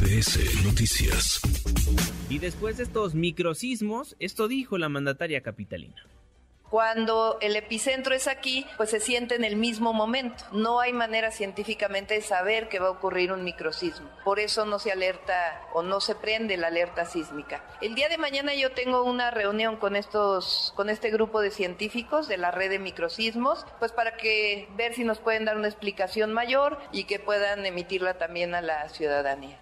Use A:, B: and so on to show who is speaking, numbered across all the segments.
A: MBS Noticias.
B: Y después de estos microsismos, esto dijo la mandataria capitalina.
C: Cuando el epicentro es aquí, pues se siente en el mismo momento. No hay manera científicamente de saber que va a ocurrir un microsismo. Por eso no se alerta o no se prende la alerta sísmica. El día de mañana yo tengo una reunión con estos, con este grupo de científicos de la red de microsismos, pues para que ver si nos pueden dar una explicación mayor y que puedan emitirla también a la ciudadanía.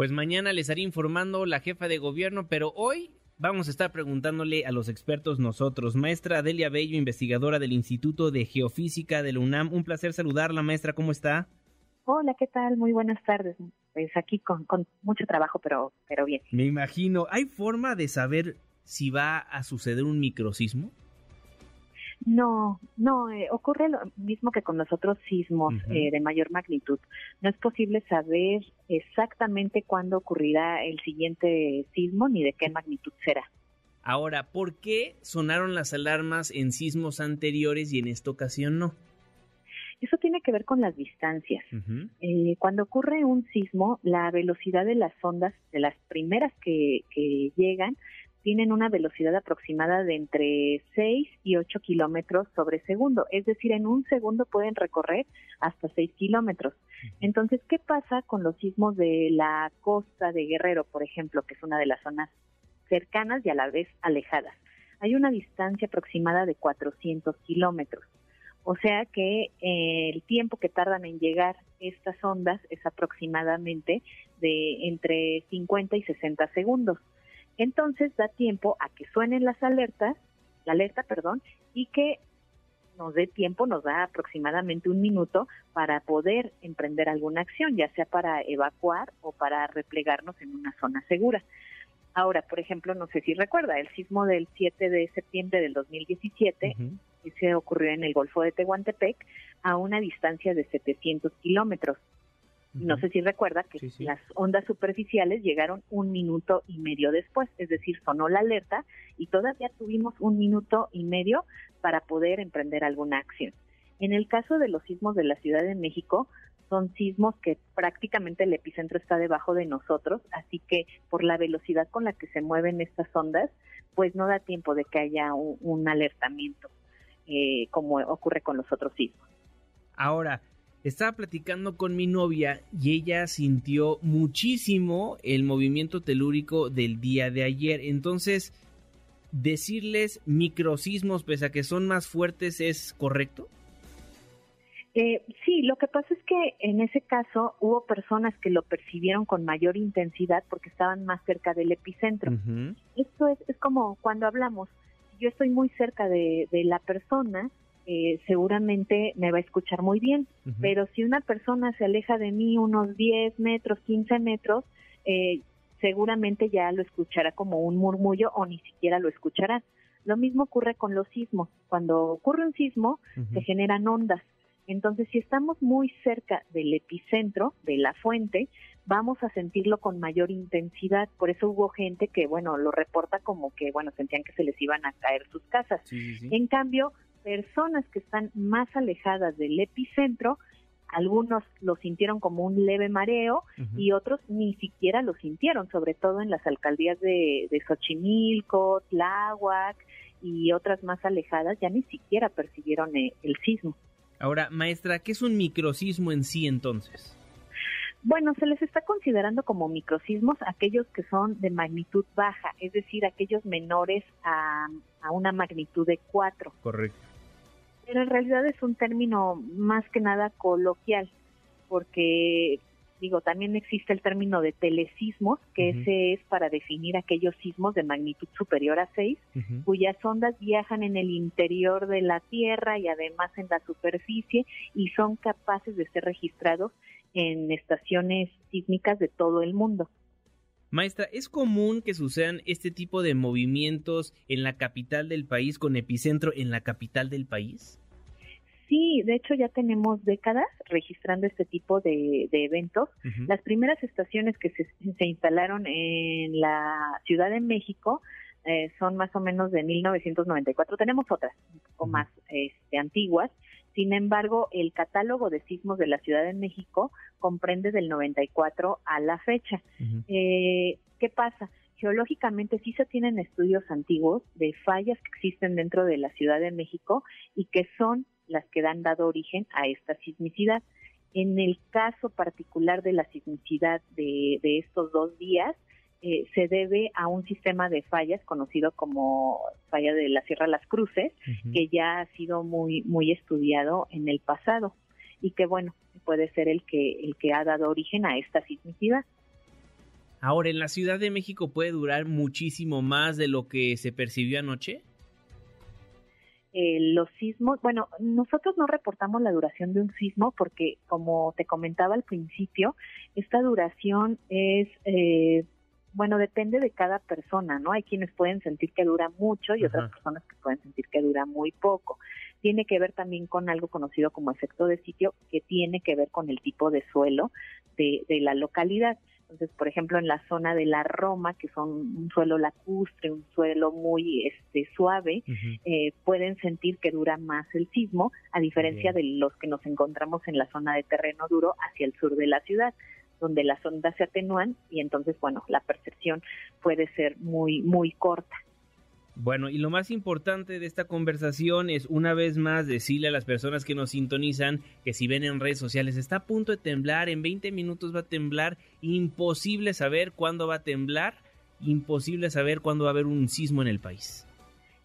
B: Pues mañana les estaré informando la jefa de gobierno, pero hoy vamos a estar preguntándole a los expertos nosotros. Maestra Delia Bello, investigadora del Instituto de Geofísica de la UNAM. Un placer saludarla, maestra. ¿Cómo está?
D: Hola, ¿qué tal? Muy buenas tardes. Pues aquí con, con mucho trabajo, pero, pero bien.
B: Me imagino. ¿Hay forma de saber si va a suceder un microsismo?
D: No, no, eh, ocurre lo mismo que con los otros sismos eh, de mayor magnitud. No es posible saber exactamente cuándo ocurrirá el siguiente sismo ni de qué magnitud será.
B: Ahora, ¿por qué sonaron las alarmas en sismos anteriores y en esta ocasión no?
D: Eso tiene que ver con las distancias. Eh, cuando ocurre un sismo, la velocidad de las ondas, de las primeras que, que llegan, tienen una velocidad aproximada de entre 6 y 8 kilómetros sobre segundo, es decir, en un segundo pueden recorrer hasta 6 kilómetros. Entonces, ¿qué pasa con los sismos de la costa de Guerrero, por ejemplo, que es una de las zonas cercanas y a la vez alejadas? Hay una distancia aproximada de 400 kilómetros. O sea que eh, el tiempo que tardan en llegar estas ondas es aproximadamente de entre 50 y 60 segundos. Entonces da tiempo a que suenen las alertas, la alerta, perdón, y que nos dé tiempo, nos da aproximadamente un minuto para poder emprender alguna acción, ya sea para evacuar o para replegarnos en una zona segura. Ahora, por ejemplo, no sé si recuerda, el sismo del 7 de septiembre del 2017, que se ocurrió en el Golfo de Tehuantepec, a una distancia de 700 kilómetros. No sé si recuerda que las ondas superficiales llegaron un minuto y medio después, es decir, sonó la alerta y todavía tuvimos un minuto y medio para poder emprender alguna acción. En el caso de los sismos de la Ciudad de México, son sismos que prácticamente el epicentro está debajo de nosotros, así que por la velocidad con la que se mueven estas ondas, pues no da tiempo de que haya un, alertamiento, eh, como ocurre con los otros sismos.
B: Ahora, estaba platicando con mi novia y ella sintió muchísimo el movimiento telúrico del día de ayer. Entonces, decirles microsismos, pese a que son más fuertes, ¿es correcto?
D: Eh, sí, lo que pasa es que en ese caso hubo personas que lo percibieron con mayor intensidad porque estaban más cerca del epicentro. Esto es, es como cuando hablamos, yo estoy muy cerca de, de la persona, eh, seguramente me va a escuchar muy bien. Pero si una persona se aleja de mí unos 10 metros, 15 metros, eh, seguramente ya lo escuchará como un murmullo o ni siquiera lo escuchará. Lo mismo ocurre con los sismos. Cuando ocurre un sismo, se generan ondas. Entonces, si estamos muy cerca del epicentro, de la fuente, vamos a sentirlo con mayor intensidad. Por eso hubo gente que, bueno, lo reporta como que, bueno, sentían que se les iban a caer sus casas. En cambio, personas que están más alejadas del epicentro, algunos lo sintieron como un leve mareo y otros ni siquiera lo sintieron, sobre todo en las alcaldías de, de Xochimilco, Tláhuac y otras más alejadas, ya ni siquiera percibieron el, eh, el sismo.
B: Ahora, maestra, ¿qué es un microsismo en sí entonces?
D: Bueno, se les está considerando como microsismos aquellos que son de magnitud baja, es decir, aquellos menores a, a una magnitud de 4.
B: Correcto
D: pero en realidad es un término más que nada coloquial, porque digo, también existe el término de telesismos, que ese es para definir aquellos sismos de magnitud superior a 6, cuyas ondas viajan en el interior de la Tierra y además en la superficie y son capaces de ser registrados en estaciones sísmicas de todo el mundo.
B: Maestra, ¿es común que sucedan este tipo de movimientos en la capital del país con epicentro en la capital del país?
D: Sí, de hecho ya tenemos décadas registrando este tipo de, eventos. Las primeras estaciones que se, instalaron en la Ciudad de México eh, son más o menos de 1994. Tenemos otras un poco más este, antiguas Sin embargo, el catálogo de sismos de la Ciudad de México comprende del 94 a la fecha. eh, ¿Qué pasa? Geológicamente sí se tienen estudios antiguos de fallas que existen dentro de la Ciudad de México y que son las que han dado origen a esta sismicidad. En el caso particular de la sismicidad de, de estos dos días, eh, se debe a un sistema de fallas conocido como falla de la Sierra Las Cruces, que ya ha sido muy muy estudiado en el pasado y que bueno puede ser el que el que ha dado origen a esta sismicidad.
B: Ahora, ¿en la Ciudad de México puede durar muchísimo más de lo que se percibió anoche?
D: Eh, los sismos, bueno, nosotros no reportamos la duración de un sismo porque, como te comentaba al principio, esta duración es eh, bueno, depende de cada persona, ¿no? Hay quienes pueden sentir que dura mucho y otras personas que pueden sentir que dura muy poco. Tiene que ver también con algo conocido como efecto de sitio, que tiene que ver con el tipo de suelo de, de la localidad. Entonces, por ejemplo, en la zona de la Roma, que son un suelo lacustre, un suelo muy este, suave, eh, pueden sentir que dura más el sismo, a diferencia de los que nos encontramos en la zona de terreno duro hacia el sur de la ciudad donde las ondas se atenúan y entonces, bueno, la percepción puede ser muy, muy corta.
B: Bueno, y lo más importante de esta conversación es una vez más decirle a las personas que nos sintonizan que si ven en redes sociales está a punto de temblar, en 20 minutos va a temblar, imposible saber cuándo va a temblar, imposible saber cuándo va a haber un sismo en el país.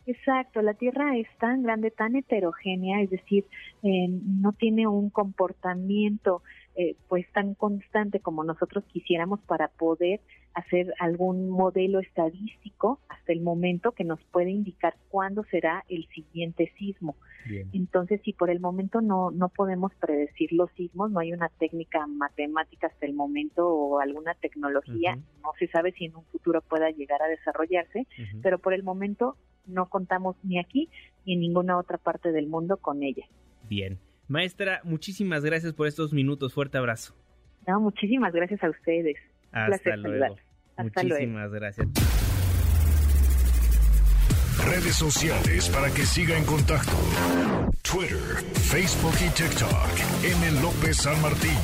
D: Exacto, la Tierra es tan grande, tan heterogénea, es decir, eh, no tiene un comportamiento eh, pues tan constante como nosotros quisiéramos para poder hacer algún modelo estadístico hasta el momento que nos puede indicar cuándo será el siguiente sismo. Entonces, si por el momento no, no podemos predecir los sismos, no hay una técnica matemática hasta el momento o alguna tecnología, no se sabe si en un futuro pueda llegar a desarrollarse, pero por el momento no contamos ni aquí ni en ninguna otra parte del mundo con ella.
B: Bien. Maestra, muchísimas gracias por estos minutos. Fuerte abrazo.
D: No, muchísimas gracias a ustedes.
B: Hasta luego. muchísimas gracias.
A: Redes sociales para que siga en contacto: Twitter, Facebook y TikTok. M. López San Martín.